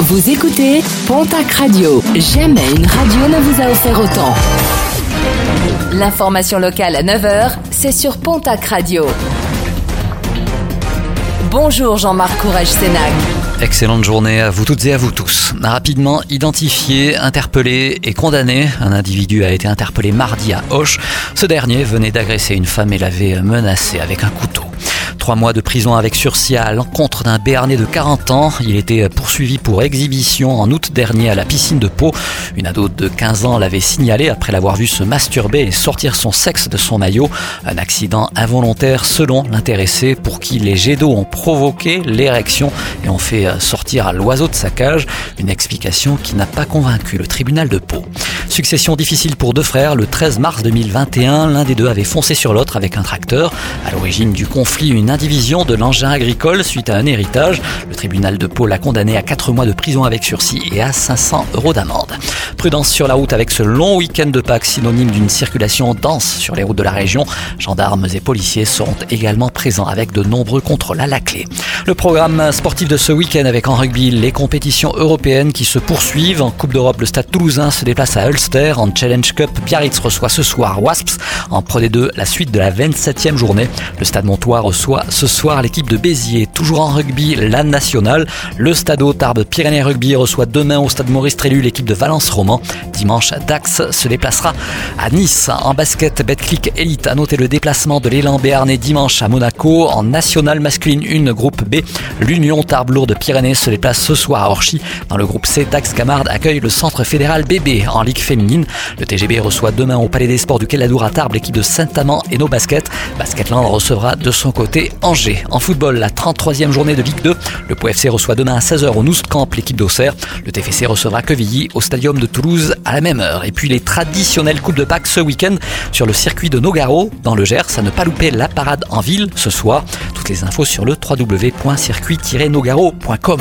Vous écoutez Pontac Radio. Jamais une radio ne vous a offert autant. L'information locale à 9h, c'est sur Pontac Radio. Bonjour Jean-Marc Courage Sénac. Excellente journée à vous toutes et à vous tous. Rapidement identifié, interpellé et condamné, un individu a été interpellé mardi à Auch. Ce dernier venait d'agresser une femme et l'avait menacée avec un couteau. Trois mois de prison avec sursis à l'encontre d'un Béarnais de 40 ans. Il était poursuivi pour exhibition en août dernier à la piscine de Pau. Une ado de 15 ans l'avait signalé après l'avoir vu se masturber et sortir son sexe de son maillot. Un accident involontaire selon l'intéressé pour qui les jets d'eau ont provoqué l'érection et ont fait sortir l'oiseau de sa cage. Une explication qui n'a pas convaincu le tribunal de Pau. Succession difficile pour deux frères. Le 13 mars 2021, l'un des deux avait foncé sur l'autre avec un tracteur. À l'origine du conflit, une indivision de l'engin agricole suite à un héritage. Le tribunal de Pau l'a condamné à 4 mois de prison avec sursis et à 500 euros d'amende. Prudence sur la route avec ce long week-end de Pâques, synonyme d'une circulation dense sur les routes de la région. Gendarmes et policiers seront également présents avec de nombreux contrôles à la clé. Le programme sportif de ce week-end avec en rugby les compétitions européennes qui se poursuivent. En Coupe d'Europe, le Stade toulousain se déplace à Ulster. En Challenge Cup, Biarritz reçoit ce soir Wasps. En Pro D2, la suite de la 27e journée. Le Stade Montois reçoit ce soir l'équipe de Béziers, toujours en rugby, la nationale. Le Stade Tarbes Pyrénées Rugby reçoit demain au Stade Maurice Trélu l'équipe de Valence Roman. Dimanche, Dax se déplacera à Nice. En basket, Betclic Elite a noté le déplacement de l'élan béarnais dimanche à Monaco. En nationale masculine 1, groupe B, l'Union Tarbes Lourdes Pyrénées se déplace ce soir à Orchy. Dans le groupe C, Dax Camarde accueille le centre fédéral BB en Ligue féminine. Le TGB reçoit demain au Palais des Sports du Quai-Ladour à Tarbes l'équipe de Saint-Amand et nos baskets. Basketland recevra de son côté Angers. En football, la 33e journée de Ligue 2. Le POFC reçoit demain à 16h au Camp l'équipe d'Auxerre. Le TFC recevra Quevilly au Stadium de Toulouse à la même heure. Et puis les traditionnelles Coupes de Pâques ce week-end sur le circuit de Nogaro dans le Gers. À ne pas louper la parade en ville ce soir. Toutes les infos sur le www.circuit-nogaro.com.